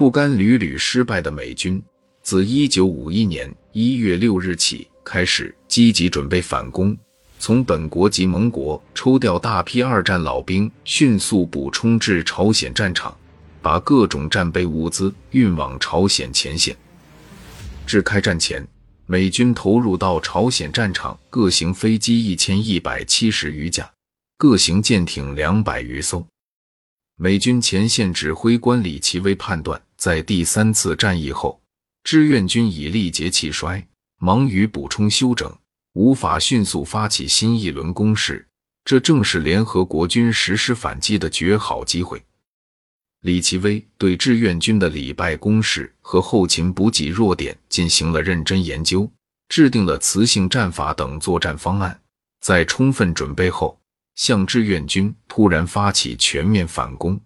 不甘屡屡失败的美军，自1951年1月6日起开始积极准备反攻，从本国及盟国抽调大批二战老兵，迅速补充至朝鲜战场，把各种战备物资运往朝鲜前线。至开战前，美军投入到朝鲜战场各型飞机一千一百七十余架，各型舰艇两百余艘。美军前线指挥官李奇微判断。在第三次战役后，志愿军已力竭气衰，忙于补充休整，无法迅速发起新一轮攻势。这正是联合国军实施反击的绝好机会。李奇微对志愿军的礼拜攻势和后勤补给弱点进行了认真研究，制定了磁性战法等作战方案。在充分准备后，向志愿军突然发起全面反攻。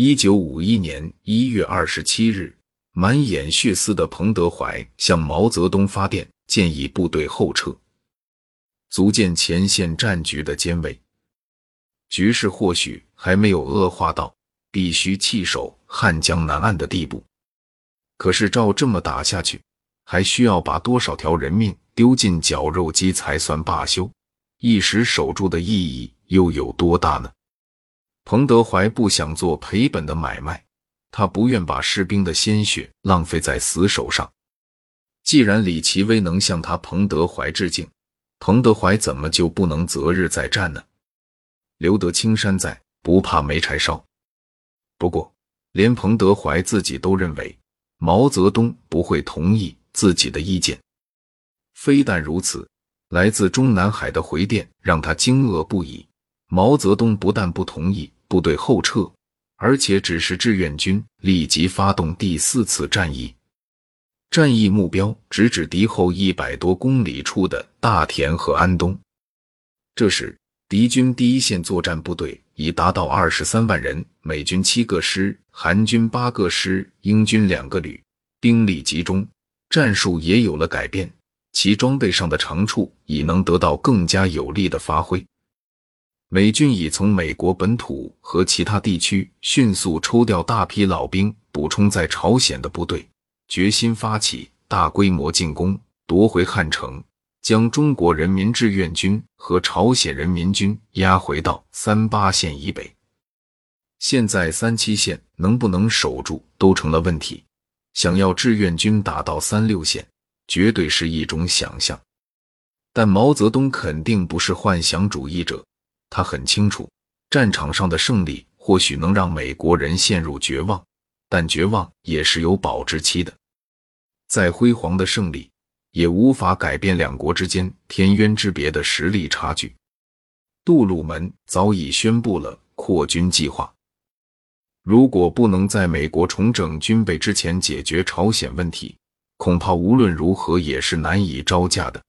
一九五一年一月二十七日，满眼血丝的彭德怀向毛泽东发电，建议部队后撤，足见前线战局的艰危。局势或许还没有恶化到必须弃守汉江南岸的地步，可是照这么打下去，还需要把多少条人命丢进绞肉机才算罢休？一时守住的意义又有多大呢？彭德怀不想做赔本的买卖，他不愿把士兵的鲜血浪费在死守上。既然李奇微能向他彭德怀致敬，彭德怀怎么就不能择日再战呢？留得青山在，不怕没柴烧。不过，连彭德怀自己都认为毛泽东不会同意自己的意见。非但如此，来自中南海的回电让他惊愕不已。毛泽东不但不同意。部队后撤，而且指示志愿军立即发动第四次战役。战役目标直指敌后一百多公里处的大田和安东。这时，敌军第一线作战部队已达到二十三万人，美军七个师，韩军八个师，英军两个旅，兵力集中，战术也有了改变，其装备上的长处已能得到更加有力的发挥。美军已从美国本土和其他地区迅速抽调大批老兵，补充在朝鲜的部队，决心发起大规模进攻，夺回汉城，将中国人民志愿军和朝鲜人民军压回到三八线以北。现在三七线能不能守住都成了问题，想要志愿军打到三六线，绝对是一种想象。但毛泽东肯定不是幻想主义者。他很清楚，战场上的胜利或许能让美国人陷入绝望，但绝望也是有保质期的。再辉煌的胜利，也无法改变两国之间天渊之别的实力差距。杜鲁门早已宣布了扩军计划，如果不能在美国重整军备之前解决朝鲜问题，恐怕无论如何也是难以招架的。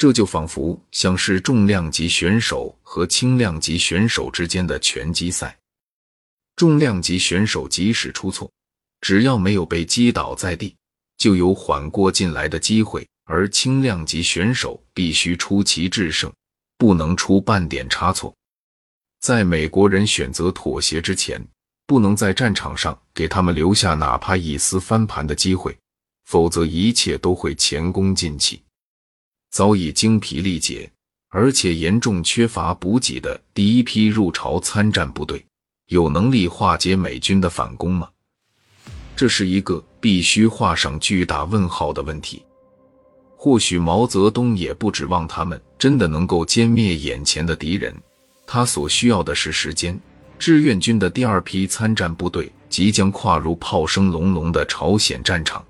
这就仿佛像是重量级选手和轻量级选手之间的拳击赛。重量级选手即使出错，只要没有被击倒在地，就有缓过劲来的机会；而轻量级选手必须出奇制胜，不能出半点差错。在美国人选择妥协之前，不能在战场上给他们留下哪怕一丝翻盘的机会，否则一切都会前功尽弃。早已精疲力竭，而且严重缺乏补给的第一批入朝参战部队，有能力化解美军的反攻吗？这是一个必须画上巨大问号的问题。或许毛泽东也不指望他们真的能够歼灭眼前的敌人，他所需要的是时间。志愿军的第二批参战部队即将跨入炮声隆隆的朝鲜战场。